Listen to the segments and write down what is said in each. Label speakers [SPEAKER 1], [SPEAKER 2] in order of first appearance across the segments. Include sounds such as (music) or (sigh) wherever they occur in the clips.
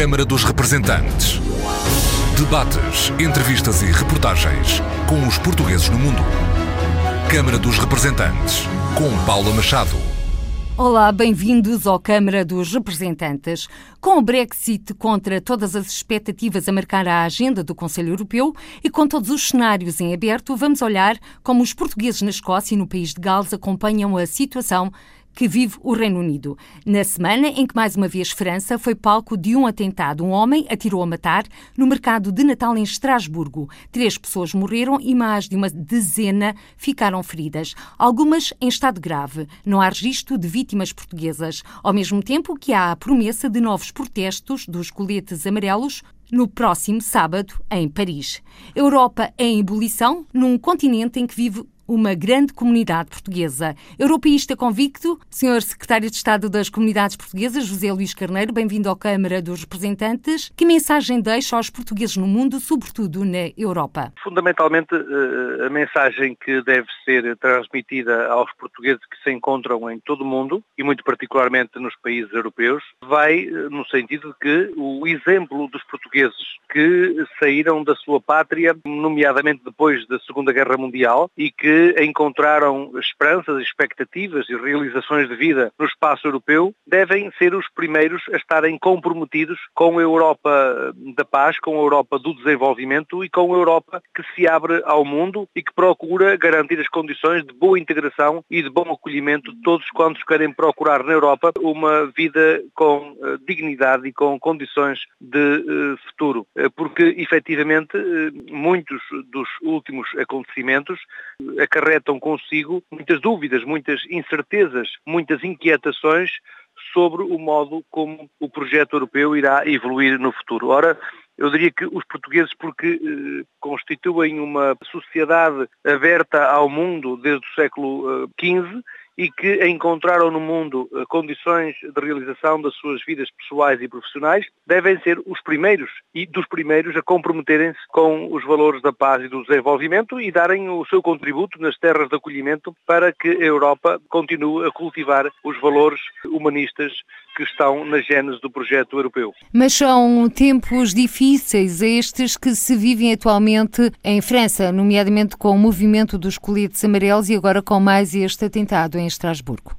[SPEAKER 1] Câmara dos Representantes. Debates, entrevistas e reportagens com os portugueses no mundo. Câmara dos Representantes, com Paula Machado.
[SPEAKER 2] Olá, bem-vindos ao Câmara dos Representantes. Com o Brexit contra todas as expectativas a marcar a agenda do Conselho Europeu e com todos os cenários em aberto, vamos olhar como os portugueses na Escócia e no país de Gales acompanham a situação que vive o Reino Unido. Na semana em que mais uma vez França foi palco de um atentado, um homem atirou a matar no mercado de Natal em Estrasburgo. Três pessoas morreram e mais de uma dezena ficaram feridas, algumas em estado grave. Não há registro de vítimas portuguesas, ao mesmo tempo que há a promessa de novos protestos dos coletes amarelos no próximo sábado em Paris. Europa em ebulição num continente em que vive uma grande comunidade portuguesa. Europeísta convicto, Sr. Secretário de Estado das Comunidades Portuguesas, José Luís Carneiro, bem-vindo à Câmara dos Representantes. Que mensagem deixa aos portugueses no mundo, sobretudo na Europa?
[SPEAKER 3] Fundamentalmente, eh, a mensagem que deve ser transmitida aos portugueses que se encontram em todo o mundo, e muito particularmente nos países europeus, vai eh, no sentido de que o exemplo dos portugueses que saíram da sua pátria, nomeadamente depois da Segunda Guerra Mundial, e que encontraram esperanças, expectativas e realizações de vida no espaço europeu, devem ser os primeiros a estarem comprometidos com a Europa da paz, com a Europa do desenvolvimento e com a Europa que se abre ao mundo e que procura garantir as condições de boa integração e de bom acolhimento de todos quantos querem procurar na Europa uma vida com uh, dignidade e com condições de uh, futuro. Uh, porque, efetivamente, muitos dos últimos acontecimentos acarretam consigo muitas dúvidas, muitas incertezas, muitas inquietações sobre o modo como o projeto europeu irá evoluir no futuro. Ora, eu diria que os portugueses, porque eh, constituem uma sociedade aberta ao mundo desde o século XV, eh, e que encontraram no mundo eh, condições de realização das suas vidas pessoais e profissionais, devem ser os primeiros e dos primeiros a comprometerem-se com os valores da paz e do desenvolvimento e darem o seu contributo nas terras de acolhimento para que a Europa continue a cultivar os valores humanistas que estão na gênese do projeto europeu.
[SPEAKER 2] Mas são tempos difíceis estes que se vivem atualmente em França, nomeadamente com o movimento dos coletes amarelos e agora com mais este atentado em Estrasburgo.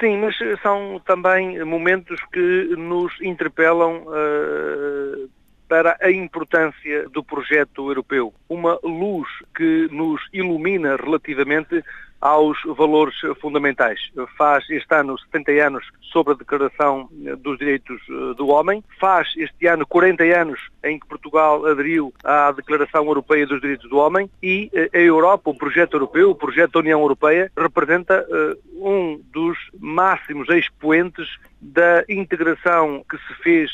[SPEAKER 3] Sim, mas são também momentos que nos interpelam uh, para a importância do projeto europeu. Uma luz que nos ilumina relativamente aos valores fundamentais. Faz este ano 70 anos sobre a Declaração dos Direitos eh, do Homem, faz este ano 40 anos em que Portugal aderiu à Declaração Europeia dos Direitos do Homem e eh, a Europa, o projeto europeu, o projeto da União Europeia, representa eh, um dos máximos expoentes da integração que se fez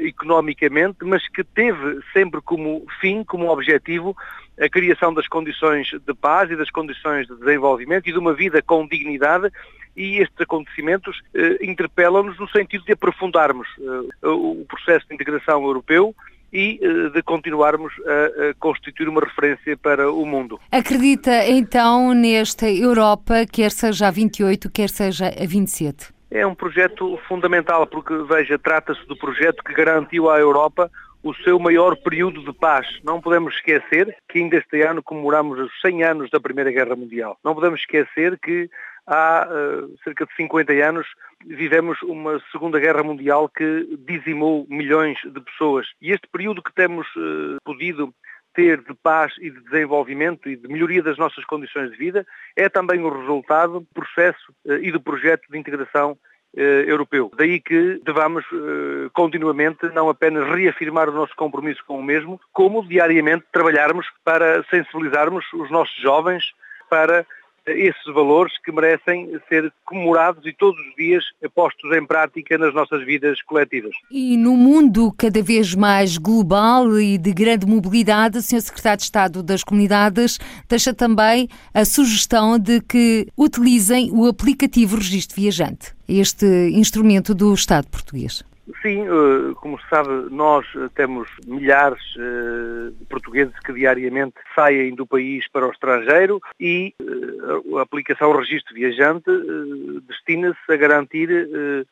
[SPEAKER 3] economicamente, mas que teve sempre como fim, como objetivo, a criação das condições de paz e das condições de desenvolvimento e de uma vida com dignidade e estes acontecimentos eh, interpelam-nos no sentido de aprofundarmos eh, o processo de integração europeu e eh, de continuarmos a, a, constituir uma referência para o mundo.
[SPEAKER 2] Acredita então nesta Europa, quer seja a 28, quer seja a 27?
[SPEAKER 3] É um projeto fundamental, porque, veja, trata-se do projeto que garantiu à Europa o seu maior período de paz. Não podemos esquecer que ainda este ano comemoramos os 100 anos da Primeira Guerra Mundial. Não podemos esquecer que há uh, cerca de 50 anos vivemos uma Segunda Guerra Mundial que dizimou milhões de pessoas. E este período que temos uh, podido ter de paz e de desenvolvimento e de melhoria das nossas condições de vida é também o resultado do processo uh, e do projeto de integração europeu. Daí que devamos eh, continuamente não apenas reafirmar o nosso compromisso com o mesmo, como diariamente trabalharmos para sensibilizarmos os nossos jovens para esses valores que merecem ser comemorados e todos os dias postos em prática nas nossas vidas coletivas.
[SPEAKER 2] E no mundo cada vez mais global e de grande mobilidade, o Sr. Secretário de Estado das Comunidades deixa também a sugestão de que utilizem o aplicativo Registro Viajante, este instrumento do Estado português.
[SPEAKER 3] Sim, eh, como se sabe, nós temos milhares eh, de portugueses que diariamente saem do país para o estrangeiro e eh, a aplicação registro viajante destina-se a garantir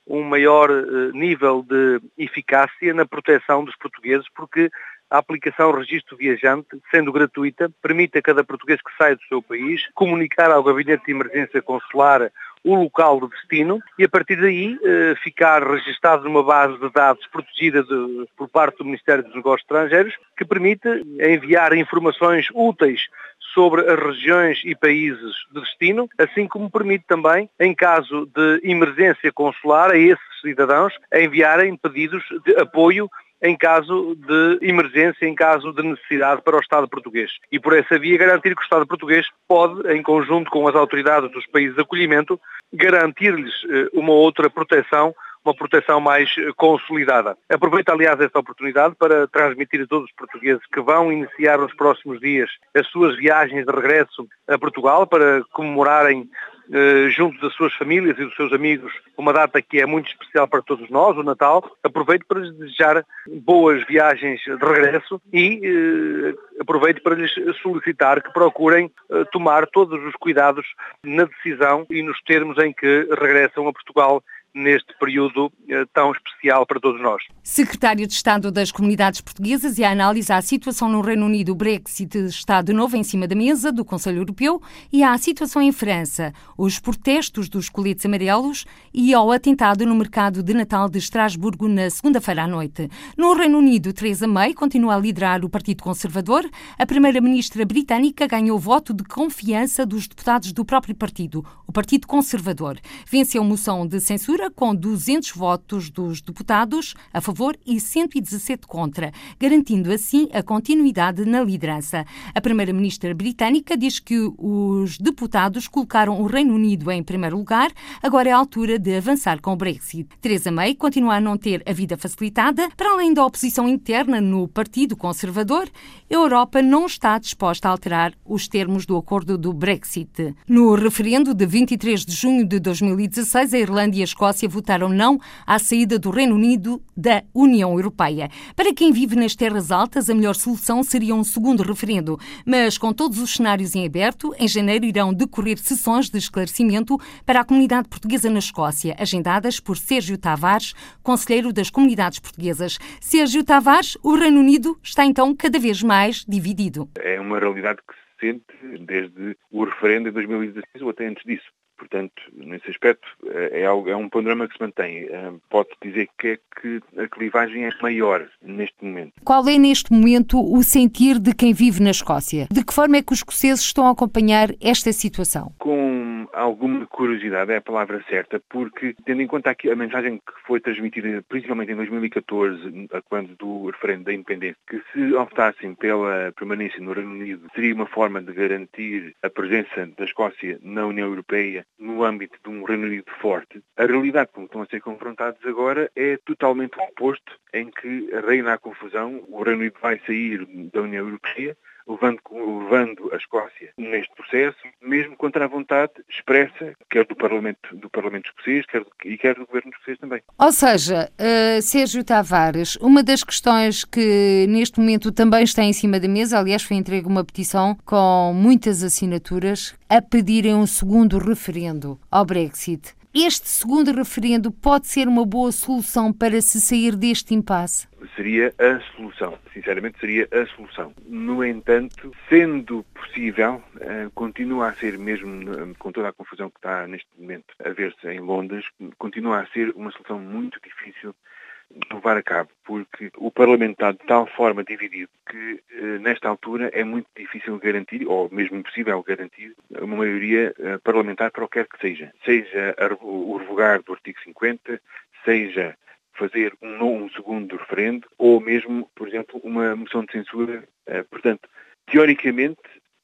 [SPEAKER 3] um maior nível de eficácia na proteção dos portugueses, porque a aplicação registro viajante, sendo gratuita, permite a cada português que sai do seu país comunicar ao Gabinete de Emergência Consular o local de destino e a partir daí eh, ficar registado numa base de dados protegida de, por parte do Ministério dos Negócios Estrangeiros que permite enviar informações úteis sobre as regiões e países de destino, assim como permite também, em caso de emergência consular, a esses cidadãos enviarem pedidos de apoio em caso de emergência, em caso de necessidade para o Estado português. E por essa via garantir que o Estado português pode, em conjunto com as autoridades dos países de acolhimento, garantir-lhes eh, uma outra proteção uma proteção mais eh, consolidada. Aproveito, aliás, esta oportunidade para transmitir a todos os portugueses que vão iniciar nos próximos dias as suas viagens de regresso a Portugal para comemorarem junto das suas famílias e dos seus amigos, uma data que é muito especial para todos nós, o Natal. Aproveito para lhes desejar boas viagens de regresso e eh, aproveito para lhes solicitar que procurem eh, tomar todos os cuidados na decisão e nos termos em que regressam a Portugal neste período eh, tão especial para todos nós.
[SPEAKER 2] Secretário de Estado das Comunidades Portuguesas e a análise à situação no Reino Unido, o Brexit está de novo em cima da mesa do Conselho Europeu e à situação em França, os protestos dos coletes amarelos e ao atentado no mercado de Natal de Estrasburgo na segunda-feira à noite. No Reino Unido, Theresa May continua a liderar o Partido Conservador. A primeira-ministra britânica ganhou voto de confiança dos deputados do próprio partido, o Partido Conservador. Venceu moção de censura com 200 votos dos deputados a favor e 117 contra, garantindo assim a continuidade na liderança. A primeira-ministra britânica diz que os deputados colocaram o Reino Unido em primeiro lugar, agora é a altura de avançar com o Brexit. Theresa May continua a não ter a vida facilitada, para além da oposição interna no Partido Conservador, a Europa não está disposta a alterar os termos do acordo do Brexit. No referendo de 23 de junho de 2016, a Irlanda e a Escócia votaram não à saída do Reino Unido da União Europeia. Para quem vive nas terras altas, a melhor solução seria um segundo referendo, mas com todos os cenários em aberto, em janeiro irão decorrer sessões de esclarecimento para a comunidade portuguesa na Escócia, agendadas por Sérgio Tavares, conselheiro das comunidades portuguesas. Sérgio Tavares, o Reino Unido está então cada vez mais dividido.
[SPEAKER 4] É uma realidade que se sente desde o referendo de 2016 ou até antes disso. Portanto, nesse aspecto, é, algo, é um panorama que se mantém. Eh, pode dizer que é que a clivagem é maior neste momento.
[SPEAKER 2] Qual é, neste momento, o sentir de quem vive na Escócia? De que forma é que os escoceses estão a acompanhar esta situação?
[SPEAKER 4] Com alguma curiosidade, é a palavra certa, porque, tendo em conta a mensagem que foi transmitida principalmente em 2014, quando do referendo da independência, que se optassem pela permanência no Reino Unido, seria uma forma de garantir a presença da Escócia na União Europeia no âmbito de um Reino Unido forte, a realidade com que estão a ser confrontados agora é totalmente oposto, em que reina a confusão, o Reino Unido vai sair da União Europeia, levando, levando a Escócia neste processo, mesmo contra a vontade expressa, quer do Parlamento, do Parlamento escocês quer e quer do Governo escocês também.
[SPEAKER 2] Ou seja, uh, Sérgio Tavares, uma das questões que neste momento também está em cima da mesa, aliás, foi entregue uma petição com muitas assinaturas a pedirem um segundo referendo ao Brexit. Este segundo referendo pode ser uma boa solução para se sair deste impasse?
[SPEAKER 4] Seria a solução, sinceramente seria a solução. No entanto, sendo possível, eh, continua a ser, mesmo eh, com toda a confusão que está neste momento a ver-se em Londres, continua a ser uma solução muito difícil levar a cabo, porque o Parlamento está de tal forma dividido que, eh, nesta altura, é muito difícil garantir, ou mesmo impossível garantir, uma maioria eh, parlamentar para o que quer que seja. Seja o revogar do artigo 50, seja fazer um, um segundo referendo, ou mesmo, por exemplo, uma moção de censura. Eh, portanto, teoricamente,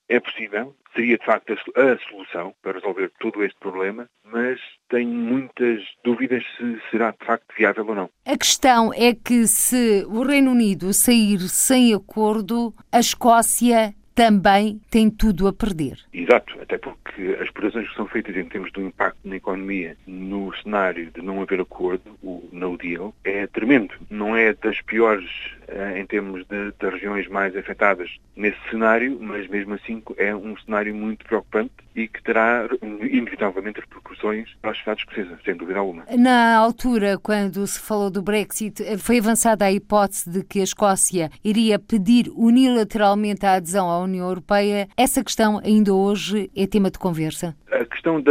[SPEAKER 4] é possível, seria de facto a solução para resolver todo este problema, mas tenho muitas dúvidas se será de facto viável ou não.
[SPEAKER 2] A questão é que se o Reino Unido sair sem acordo, a Escócia também tem tudo a perder.
[SPEAKER 4] Exato, até porque as previsões que são feitas em termos do impacto na economia no cenário de não haver acordo, o no deal, é tremendo. Não é das piores eh, em termos de, de regiões mais afetadas nesse cenário, mas mesmo assim é um cenário muito preocupante e que terá inevitavelmente repercussões para as sociedades escocesas, sem dúvida alguma.
[SPEAKER 2] Na altura, quando se falou do Brexit, foi avançada a hipótese de que a Escócia iria pedir unilateralmente a adesão à União Europeia. Essa questão ainda hoje é tema de conversa?
[SPEAKER 4] A questão de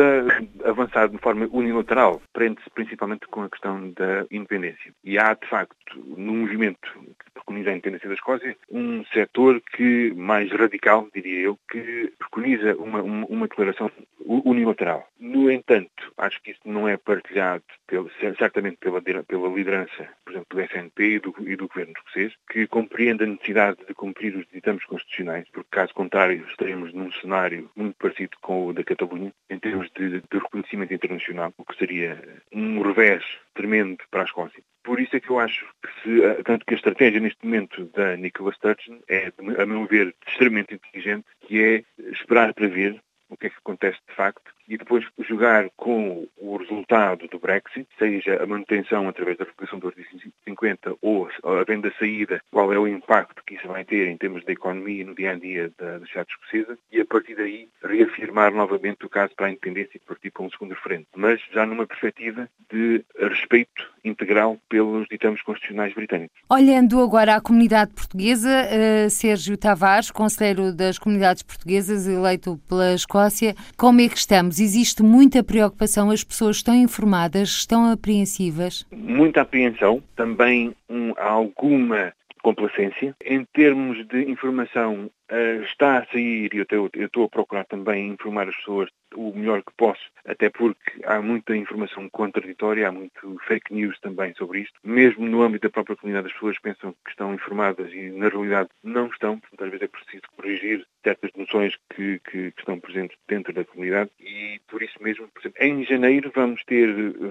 [SPEAKER 4] avançar de forma unilateral prende-se principalmente com a questão da independência. E há, de facto, no movimento que preconiza a independência da Escócia, um setor que, mais radical, diria eu, que preconiza uma, uma, uma declaração unilateral. No entanto, acho que isso não é partilhado pelo, certamente pela, pela liderança, por exemplo, do SNP e do, e do governo escocês, que compreende a necessidade de cumprir os ditames constitucionais, porque caso contrário estaremos num cenário muito parecido com o da Catalunha, em termos de, de reconhecimento internacional, o que seria um revés tremendo para a Escócia. Por isso é que eu acho que, se, tanto que a estratégia neste momento da Nicola Sturgeon é, a meu ver, extremamente inteligente, que é esperar para ver o que é que acontece de facto e depois jogar com o resultado do Brexit, seja a manutenção através da replicação do artigo 50 ou a venda saída, qual é o impacto que isso vai ter em termos da economia no dia a dia da, da sociedade escocesa e a partir daí reafirmar novamente o caso para a independência e partir para um segundo referendo. Mas já numa perspectiva de respeito integral pelos ditames constitucionais britânicos.
[SPEAKER 2] Olhando agora à comunidade portuguesa, uh, Sérgio Tavares, conselheiro das comunidades portuguesas, eleito pela Escócia, como é que estamos? Existe muita preocupação, as pessoas estão informadas, estão apreensivas?
[SPEAKER 4] Muita apreensão, também um, alguma complacência. Em termos de informação, uh, está a sair, e eu estou a procurar também informar as pessoas o melhor que posso, até porque há muita informação contraditória, há muito fake news também sobre isto. Mesmo no âmbito da própria comunidade, as pessoas pensam que estão informadas e na realidade não estão, portanto às vezes é preciso corrigir certas noções que, que, que estão presentes dentro da comunidade e por isso mesmo, por exemplo, em janeiro vamos ter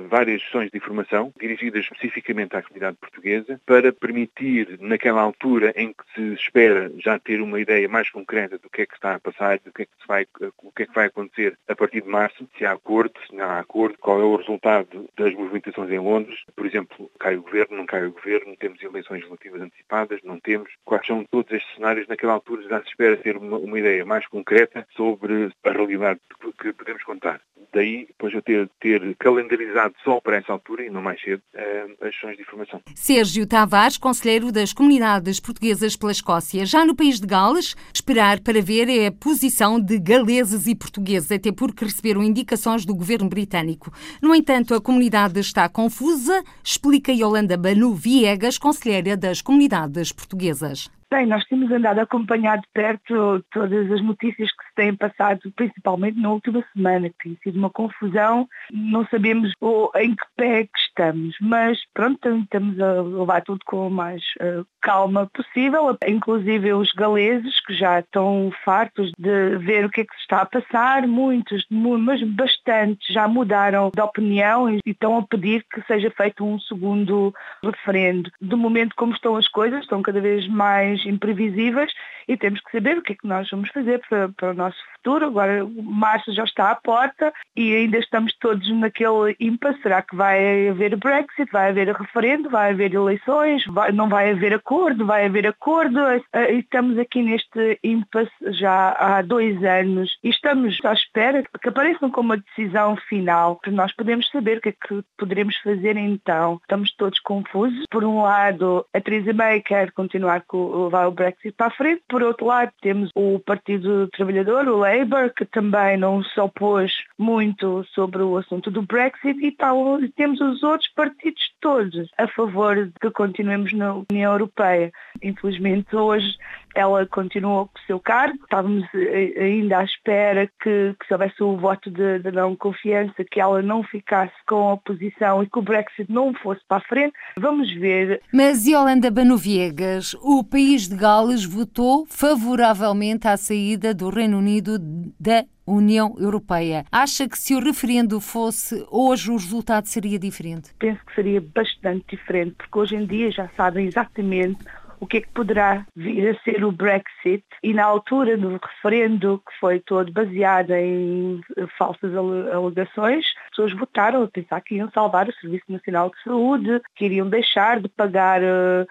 [SPEAKER 4] várias sessões de informação dirigidas especificamente à comunidade portuguesa para permitir, naquela altura em que se espera já ter uma ideia mais concreta do que é que está a passar, do que é que, vai, o que é que vai acontecer a partir de março, se há acordo, se não há acordo, qual é o resultado das movimentações em Londres. Por exemplo, cai o governo, não cai o governo, temos eleições relativas antecipadas, não temos. Quais são todos estes cenários? Naquela altura já se espera ter uma, uma ideia mais concreta sobre a realidade que podemos contar. Daí, depois eu ter, ter calendarizado só para essa altura e não mais cedo eh, as sessões de informação.
[SPEAKER 2] Sérgio Tavares, conselheiro das comunidades portuguesas pela Escócia. Já no país de Gales, esperar para ver é a posição de galeses e portugueses, até porque receberam indicações do governo britânico. No entanto, a comunidade está confusa, explica Yolanda Banu Viegas, conselheira das comunidades portuguesas.
[SPEAKER 5] Bem, nós temos andado a acompanhar de perto todas as notícias que se têm passado, principalmente na última semana, que tem sido uma confusão. Não sabemos em que pé que estamos, mas pronto, estamos a levar tudo com a mais uh, calma possível, inclusive os galeses que já estão fartos de ver o que é que se está a passar, muitos, mas bastantes já mudaram de opinião e estão a pedir que seja feito um segundo referendo. De momento, como estão as coisas, estão cada vez mais imprevisíveis e temos que saber o que é que nós vamos fazer para, para o nosso futuro. Agora, março já está à porta e ainda estamos todos naquele impasse. Será que vai haver Brexit? Vai haver referendo? Vai haver eleições? Vai, não vai haver acordo? Vai haver acordo? Eh, estamos aqui neste impasse já há dois anos e estamos à espera que apareçam com uma decisão final para nós podermos saber o que é que poderemos fazer então. Estamos todos confusos. Por um lado, a Theresa May quer continuar com o Brexit para a frente, por outro lado, temos o Partido Trabalhador, o Labour, que também não se opôs muito sobre o assunto do Brexit e tal. temos os outros partidos todos a favor de que continuemos na União Europeia. Infelizmente, hoje ela continuou com o seu cargo. Estávamos eh, ainda à espera que, que se houvesse o voto de, de, não confiança, que ela não ficasse com a oposição e que o Brexit não fosse para a frente. Vamos ver.
[SPEAKER 2] Mas Yolanda Banoviegas, o país de Gales votou favoravelmente à saída do Reino Unido da União Europeia. Acha que se o referendo fosse hoje o resultado seria diferente?
[SPEAKER 5] Penso que seria bastante diferente, porque hoje em dia já sabem exatamente o que é que poderá vir a ser o Brexit e na altura do referendo que foi todo baseado em falsas alegações, as pessoas votaram a pensar que iam salvar o Serviço Nacional de Saúde, que iriam deixar de pagar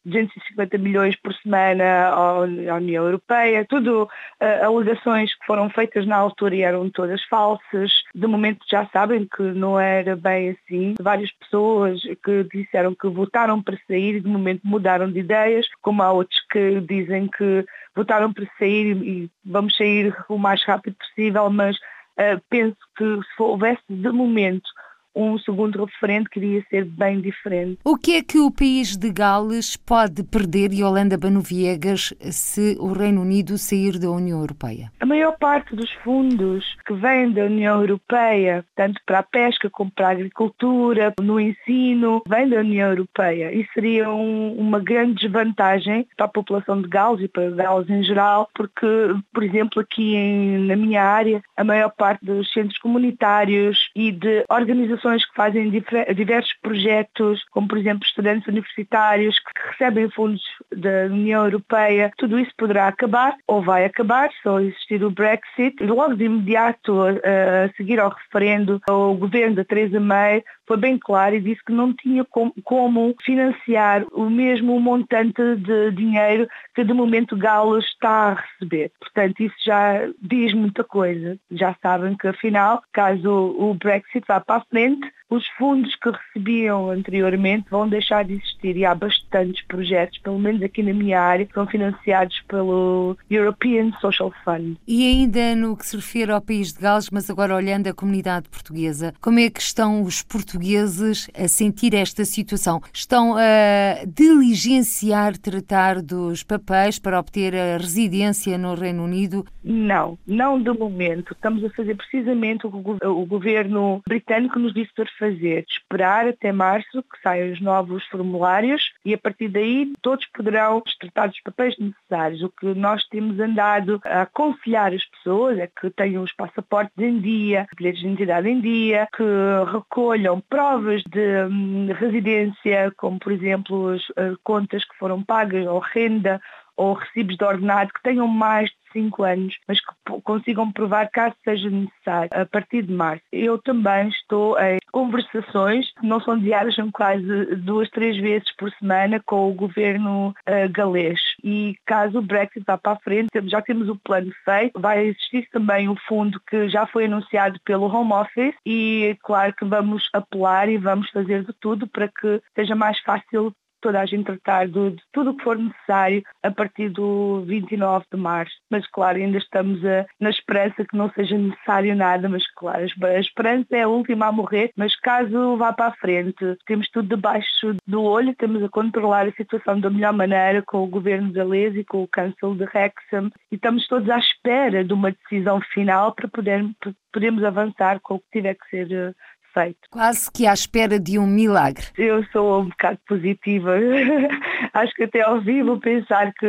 [SPEAKER 5] 250 eh, milhões por semana à União Europeia, tudo uh, alegações que foram feitas na altura e eram todas falsas. De momento já sabem que não era bem assim. Várias pessoas que disseram que votaram para sair e de momento mudaram de ideias, como há outros que dizem que votaram para sair e vamos sair o mais rápido possível, mas uh, penso que se houvesse de momento um segundo referendo que iria ser bem diferente.
[SPEAKER 2] O que é que o país de Gales pode perder, e Holanda Banoviegas, se o Reino Unido sair da União Europeia?
[SPEAKER 5] A maior parte dos fundos que vêm da União Europeia, tanto para a pesca como para a agricultura, no ensino, vêm da União Europeia. E seria um, uma grande desvantagem para a população de Gales e para Gales em geral, porque, por exemplo, aqui em, na minha área, a maior parte dos centros comunitários e de organizações organizações que fazem diversos projetos, como por exemplo estudantes universitários que recebem fundos da União Europeia, tudo isso poderá acabar ou vai acabar se existir o Brexit. Logo de imediato, a seguir ao referendo, o governo da Theresa May foi bem claro e disse que não tinha como financiar o mesmo montante de dinheiro que de momento Galo está a receber. Portanto, isso já diz muita coisa. Já sabem que afinal, caso o Brexit vá para a frente, sind os fundos que recebiam anteriormente vão deixar de existir e há bastantes projetos, pelo menos aqui na minha área, que são financiados pelo European Social Fund.
[SPEAKER 2] E ainda no que se refere ao país de Gales, mas agora olhando a comunidade portuguesa, como é que estão os portugueses a sentir esta situação? Estão a diligenciar tratar dos papéis para obter a residência no Reino Unido?
[SPEAKER 5] Não, não de momento. Estamos a fazer precisamente o que o governo britânico nos disse para fazer? Esperar até março que saiam os novos formulários e a partir daí todos poderão tratar dos papéis necessários. O que nós temos andado a aconselhar as pessoas é que tenham os passaportes em dia, bilhetes de identidade em dia, que recolham provas de hum, residência, como por exemplo as contas que foram pagas ou renda ou recibos de ordenado que tenham mais de 5 anos, mas que consigam provar caso seja necessário a partir de março. Eu também estou em conversações, não são diárias, são quase duas, três vezes por semana com o governo uh, galês. E caso o Brexit vá para a frente, já temos o plano feito, vai existir também o fundo que já foi anunciado pelo Home Office e claro que vamos apelar e vamos fazer de tudo para que seja mais fácil toda a gente tratar de, de tudo o que for necessário a partir do 29 de março. Mas claro, ainda estamos a, na esperança que não seja necessário nada, mas claro, a esperança é a última a morrer, mas caso vá para a frente, temos tudo debaixo do olho, estamos a controlar a situação da melhor maneira com o governo galês e com o Council de Wrexham e estamos todos à espera de uma decisão final para poder, podermos avançar com o que tiver que ser eh.
[SPEAKER 2] Quase que à espera de um milagre.
[SPEAKER 5] Eu sou um bocado positiva. (laughs) Acho que até ouvi vou pensar que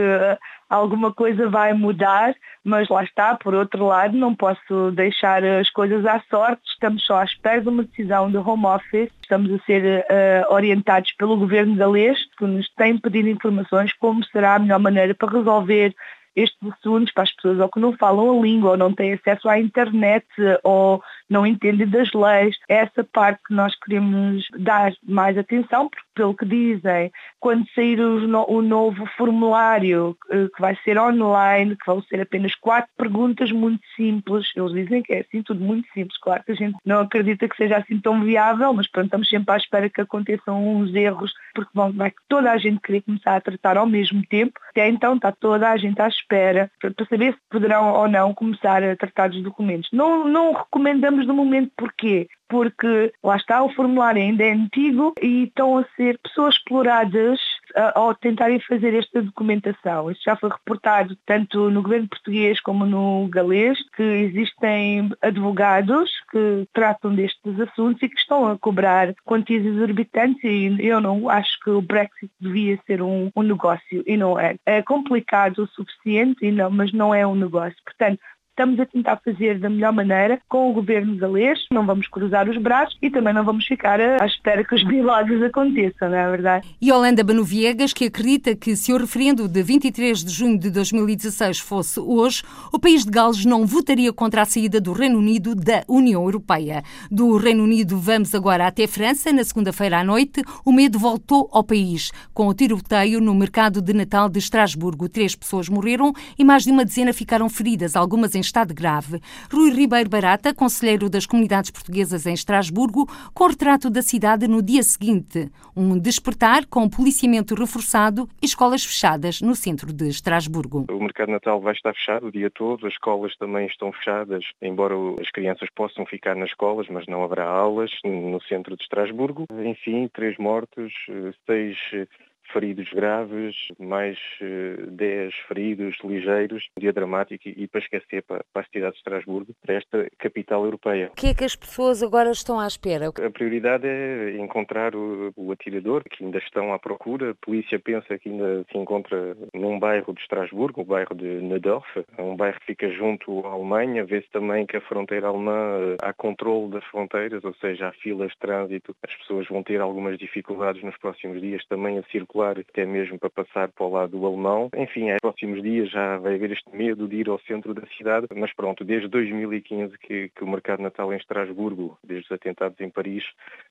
[SPEAKER 5] alguma coisa vai mudar, mas lá está, por outro lado, não posso deixar as coisas à sorte, estamos só à espera de uma decisão do Home Office, estamos a ser uh, orientados pelo governo galês, que nos tem pedido informações como será a melhor maneira para resolver estes assuntos para as pessoas ou que não falam a língua ou não têm acesso à internet ou não entendem das leis. É essa parte que nós queremos dar mais atenção, porque pelo que dizem, quando sair o, novo formulário eh, que vai ser online, que vão ser apenas quatro perguntas muito simples, eles dizem que é assim tudo muito simples, claro que a gente não acredita que seja assim tão viável, mas pronto, estamos sempre à espera que aconteçam uns erros, porque vão, vai toda a gente querer começar a tratar ao mesmo tempo, até então está toda a gente à espera para saber se poderão ou não começar a tratar dos documentos. Não, não recomendamos no momento porquê? Porque lá está, o formulário ainda é antigo e estão a ser pessoas exploradas ao tentarem fazer esta documentação. Isto já foi reportado tanto no governo português como no galês, que existem advogados que tratam destes assuntos e que estão a cobrar quantias exorbitantes e eu não acho que o Brexit devia ser um, um negócio e não é. É complicado o suficiente, e não, mas não é um negócio. Portanto, estamos a tentar fazer da melhor maneira com o governo galês, não vamos cruzar os braços e também não vamos ficar à espera que os milagres aconteçam, não é verdade?
[SPEAKER 2] E Holanda Banoviegas, que acredita que se o referendo de 23 de junho de 2016 fosse hoje, o país de Gales não votaria contra a saída do Reino Unido da União Europeia. Do Reino Unido vamos agora até França. Na segunda-feira à noite, o medo voltou ao país, com o tiroteio no mercado de Natal de Estrasburgo. Três pessoas morreram e mais de uma dezena ficaram feridas, algumas em estado grave. Rui Ribeiro Barata, conselheiro das comunidades portuguesas em Estrasburgo, com retrato da cidade no dia seguinte. Um despertar com policiamento reforçado e escolas fechadas no centro de Estrasburgo.
[SPEAKER 6] O mercado Natal vai estar fechado o dia todo, as escolas também estão fechadas, embora as crianças possam ficar nas escolas, mas não haverá aulas no centro de Estrasburgo. Enfim, três mortos, seis feridos graves, mais 10 eh, feridos ligeiros, um dia dramático e para esquecer para, para a cidade de Estrasburgo, para esta capital europeia.
[SPEAKER 2] O que é que as pessoas agora estão à espera?
[SPEAKER 6] A prioridade é encontrar o, o atirador, que ainda estão à procura. A polícia pensa que ainda se encontra num bairro de Estrasburgo, o bairro de Nedorf, é um bairro que fica junto à Alemanha. Vê-se também que a fronteira alemã eh, há controle das fronteiras, ou seja, há filas de trânsito. As pessoas vão ter algumas dificuldades nos próximos dias também a circular circular até mesmo para passar para o lado alemão. Enfim, nos próximos dias já vai haver este medo de ir ao centro da cidade, mas pronto, desde 2015 que, que o mercado natal em Estrasburgo, desde os atentados em Paris,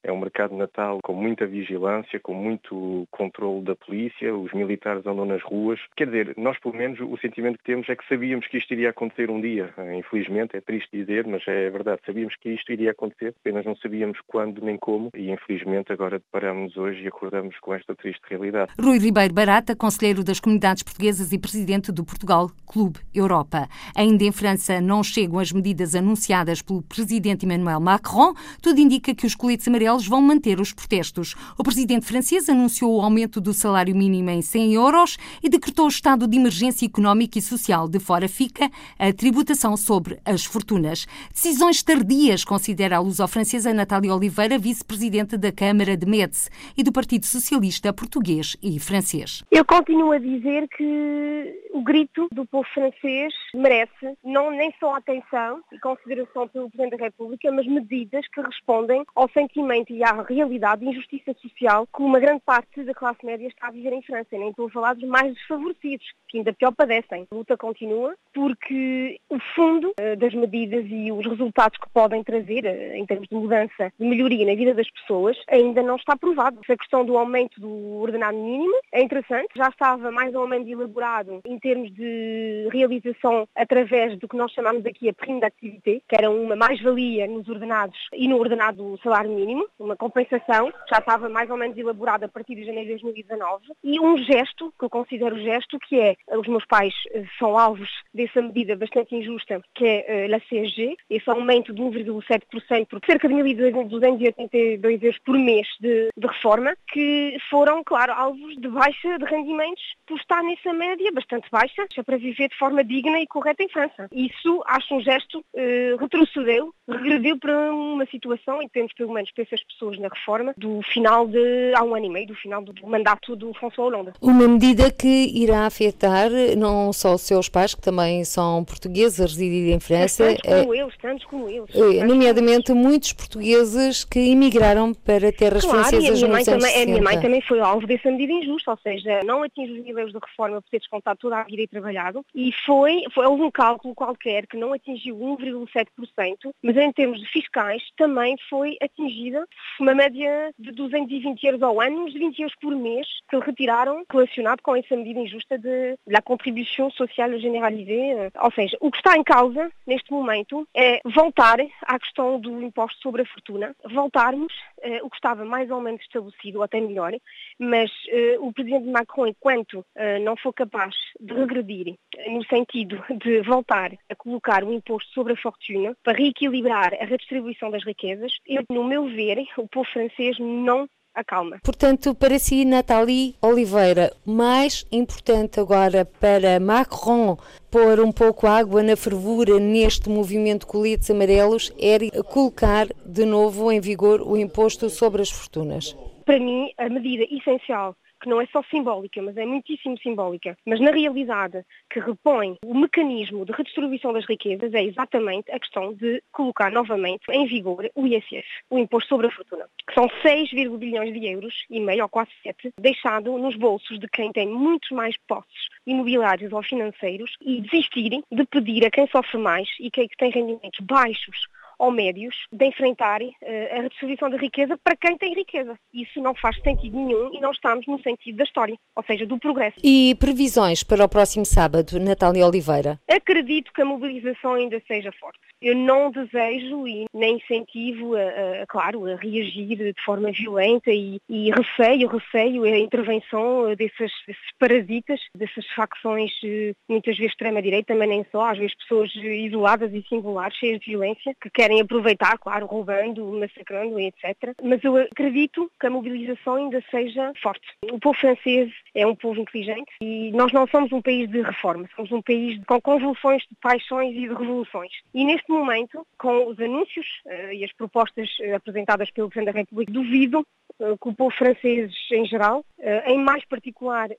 [SPEAKER 6] é um mercado natal com muita vigilância, com muito controle da polícia, os militares andam nas ruas. Quer dizer, nós pelo menos o sentimento que temos é que sabíamos que isto iria acontecer um dia. Infelizmente, é triste dizer, mas é verdade, sabíamos que isto iria acontecer, apenas não sabíamos quando nem como e infelizmente agora deparamos hoje e acordamos com esta triste realidade.
[SPEAKER 2] Rui Ribeiro Barata, conselheiro das comunidades portuguesas e presidente do Portugal Clube Europa. Ainda em França não chegam as medidas anunciadas pelo presidente Emmanuel Macron. Tudo indica que os coletes amarelos vão manter os protestos. O presidente francês anunciou o aumento do salário mínimo em 100 euros e decretou o estado de emergência económica e social. De fora fica a tributação sobre as fortunas. Decisões tardias, considera a luso-francesa Natália Oliveira, vice-presidente da Câmara de Metz e do Partido Socialista Português inglês e francês.
[SPEAKER 7] Eu continuo a dizer que o grito do povo francês merece não nem só atenção e consideração pelo Presidente da República, mas medidas que respondem ao sentimento e à realidade de injustiça social que uma grande parte da classe média está a viver em França. Nem estou a falar dos mais desfavorecidos, que ainda pior padecem. A luta continua porque o fundo eh, das medidas e os resultados que podem trazer eh, em termos de mudança, de melhoria na vida das pessoas, ainda não está provado. A questão do aumento do ordenado mínimo. É interessante, já estava mais ou menos elaborado em termos de realização através do que nós chamamos aqui a prima de atividade, que era uma mais-valia nos ordenados e no ordenado salário mínimo, uma compensação, já estava mais ou menos elaborada a partir de janeiro de 2019. E um gesto, que eu considero gesto, que é, os meus pais eh, são alvos dessa medida bastante injusta, que é eh, a CSG, esse aumento de 1,7% por cerca de 1.282 euros por mês de, de reforma, que foram, claro, alvos de baixa de rendimentos por estar nessa média bastante baixa para viver de forma digna e correta em França. Isso acho um gesto eh, retrocedeu, regrediu para uma situação, em termos pelo menos para essas pessoas na reforma, do final de há um ano e meio, do final do mandato do François Hollande.
[SPEAKER 2] Uma medida que irá afetar não só os seus pais, que também são portugueses a residir em França,
[SPEAKER 7] tantos como é, eles, tantos como eles.
[SPEAKER 2] É, nomeadamente como muitos portugueses que emigraram para terras
[SPEAKER 7] claro,
[SPEAKER 2] francesas
[SPEAKER 7] e a minha, mãe também, a minha mãe também foi alvo desse essa medida injusta, ou seja, não atinge os níveis de reforma por ter descontado toda a vida e trabalhado, e foi, foi um cálculo qualquer que não atingiu 1,7%, mas em termos fiscais também foi atingida uma média de 220 euros ao ano, uns 20 euros por mês que retiraram relacionado com essa medida injusta de, la contribuição social generalizée. Ou seja, o que está em causa neste momento é voltar à questão do imposto sobre a fortuna, voltarmos eh, o que estava mais ou menos estabelecido, ou até melhor, mas o Presidente Macron, enquanto uh, não for capaz de regredir no sentido de voltar a colocar um imposto sobre a fortuna para reequilibrar a redistribuição das riquezas, eu, no meu ver, o povo francês não acalma.
[SPEAKER 2] Portanto, para si, Nathalie Oliveira, mais importante agora para Macron pôr um pouco água na fervura neste movimento coletes amarelos era colocar de novo em vigor o imposto sobre as fortunas
[SPEAKER 7] para mim, a medida essencial que não é só simbólica, mas é muitíssimo simbólica, mas na realidade que repõe o mecanismo de redistribuição das riquezas, é exatamente a questão de colocar novamente em vigor o ISF, o Imposto sobre a Fortuna, que são 6, bilhões de euros, e meio ou quase 7, deixado nos bolsos de quem tem muitos mais posses imobiliários ou financeiros e desistirem de pedir a quem sofre mais e quem tem rendimentos baixos ou médios de enfrentar uh, a redistribuição da riqueza para quem tem riqueza. Isso não faz sentido nenhum e não estamos no sentido da história, ou seja, do progresso.
[SPEAKER 2] E previsões para o próximo sábado, Natália Oliveira?
[SPEAKER 7] Acredito que a mobilização ainda seja forte. Eu não desejo e nem incentivo, a, a, claro, a reagir de forma violenta e, e receio, receio a intervenção desses, desses parasitas, dessas facções eh, muitas vezes extrema-direita, mas nem só, às vezes pessoas isoladas e singulares, cheias de violência, que querem aproveitar, claro, roubando, massacrando, etc. Mas eu acredito que a mobilização ainda seja forte. O povo francês é um povo inteligente e nós não somos um país de reforma, somos um país com convulsões de paixões e de revoluções. E neste momento, com os anúncios uh, e as propostas uh, apresentadas pelo Presidente da República, duvido uh, que o povo francês em geral, em mais particular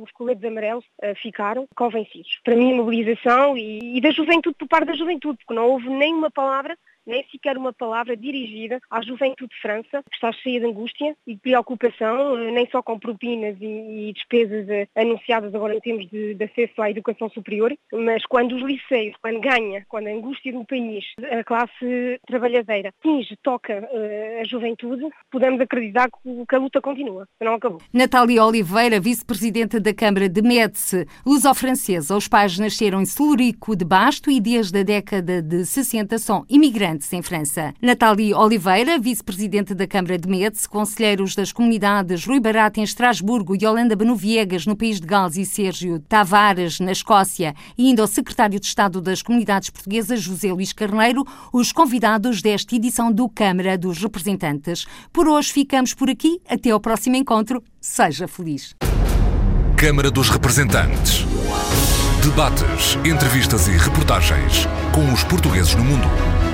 [SPEAKER 7] os coletes amarelos, ficaram convencidos. Para mim, a mobilização e, e da juventude por parte da juventude, porque não houve nenhuma palavra nem sequer uma palavra dirigida à juventude de França, que está cheia de angústia e de preocupação, eh, nem só com propinas e, e despesas eh, anunciadas agora em termos de, de, acesso à educação superior, mas quando os liceios, quando ganha, quando a angústia do país, a classe trabalhadeira, atinge, toca uh, a juventude, podemos acreditar que, que a luta continua, não acabou.
[SPEAKER 2] Natália Oliveira, vice-presidente da Câmara de Médici, luso-francesa. Os pais nasceram em Celurico de Basto e desde a década de 60 são imigrantes imigrantes em França. Natália Oliveira, vice-presidente da Câmara de Metz, conselheiros das comunidades Rui Barato em Estrasburgo e Holanda Banoviegas no país de Gales e Sérgio Tavares na Escócia e ainda o secretário de Estado das Comunidades Portuguesas José Luís Carneiro, os convidados desta edição do Câmara dos Representantes. Por hoje ficamos por aqui. Até ao próximo encontro. Seja feliz.
[SPEAKER 1] Câmara dos Representantes. Debates, entrevistas e reportagens com os portugueses no mundo.